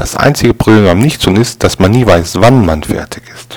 Das einzige Problem am Nichtstun ist, dass man nie weiß, wann man fertig ist.